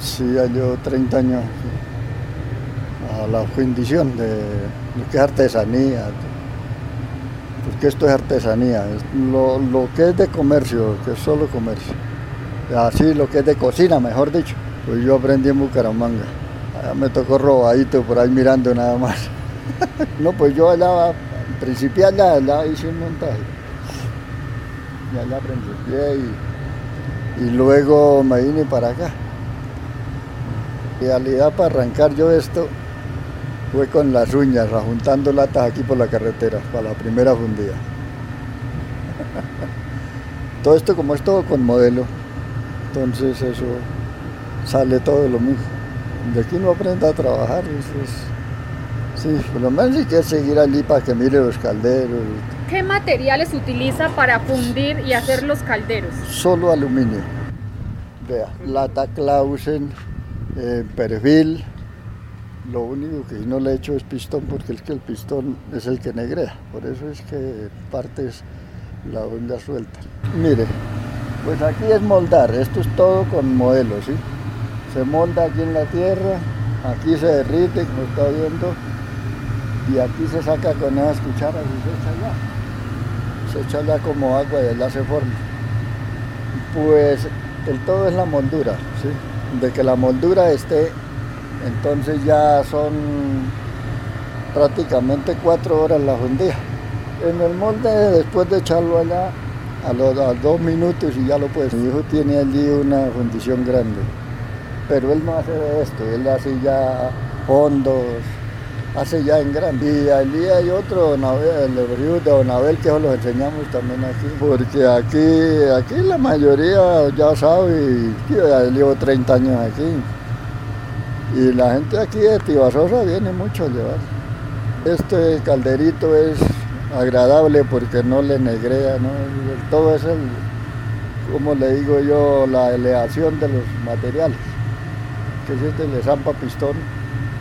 Sí, ya llevo 30 años a la fundición de lo que es artesanía, porque esto es artesanía, lo, lo que es de comercio, que es solo comercio, así lo que es de cocina, mejor dicho, pues yo aprendí en Bucaramanga, allá me tocó robadito por ahí mirando nada más. no, pues yo allá, principié allá, allá hice un montaje, y allá principié y, y luego me vine para acá. Realidad para arrancar yo esto fue con las uñas, juntando latas aquí por la carretera, para la primera fundida. todo esto como es todo con modelo, entonces eso sale todo lo mismo. De aquí no aprenda a trabajar, eso es, sí, por lo menos hay que seguir allí para que mire los calderos. ¿Qué materiales utiliza para fundir y hacer los calderos? Solo aluminio. Vea, lata Clausen, eh, perfil, lo único que no le he hecho es pistón porque es que el pistón es el que negrea, por eso es que partes la onda suelta. Mire, pues aquí es moldar, esto es todo con modelos, ¿sí? Se molda aquí en la tierra, aquí se derrite, como está viendo, y aquí se saca con esas cucharas y se echa allá. Se echa allá como agua y allá se forma. Pues el todo es la moldura, ¿sí? De que la moldura esté entonces ya son prácticamente cuatro horas la fundida. En el molde, después de echarlo allá, a los dos minutos y ya lo puedes. Mi hijo tiene allí una fundición grande, pero él no hace esto, él hace ya fondos, hace ya en grande. Y allí hay otro, el de Don Abel, que los enseñamos también aquí, porque aquí, aquí la mayoría ya sabe, yo llevo 30 años aquí. Y la gente aquí de Tibasosa viene mucho a llevar. Este calderito es agradable porque no le negrea, ¿no? todo es el, como le digo yo, la elevación de los materiales. Que si este le zampa pistón,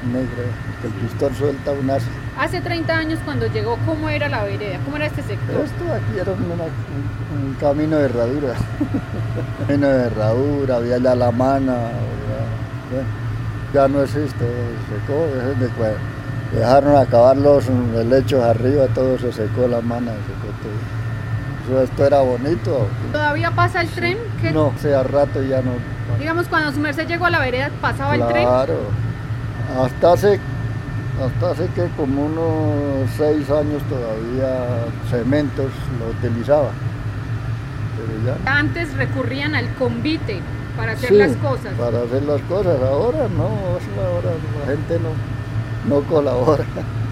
negra, que el pistón suelta un as. Hace 30 años cuando llegó, ¿cómo era la vereda? ¿Cómo era este sector? Esto aquí era un, camino de herradura. camino de herradura, había ya la mana ya no existe, secó, de, dejaron acabar los helechos arriba, todo se secó la mano, secó todo. esto era bonito. ¿Todavía pasa el tren? No, hace rato ya no. Digamos, cuando su merced llegó a la vereda, ¿pasaba el tren? Claro, hasta hace, hasta hace que como unos seis años todavía cementos lo utilizaba. Pero ya... Antes recurrían al convite para hacer las cosas. Para hacer las cosas. Ahora no, ahora la gente no, no colabora.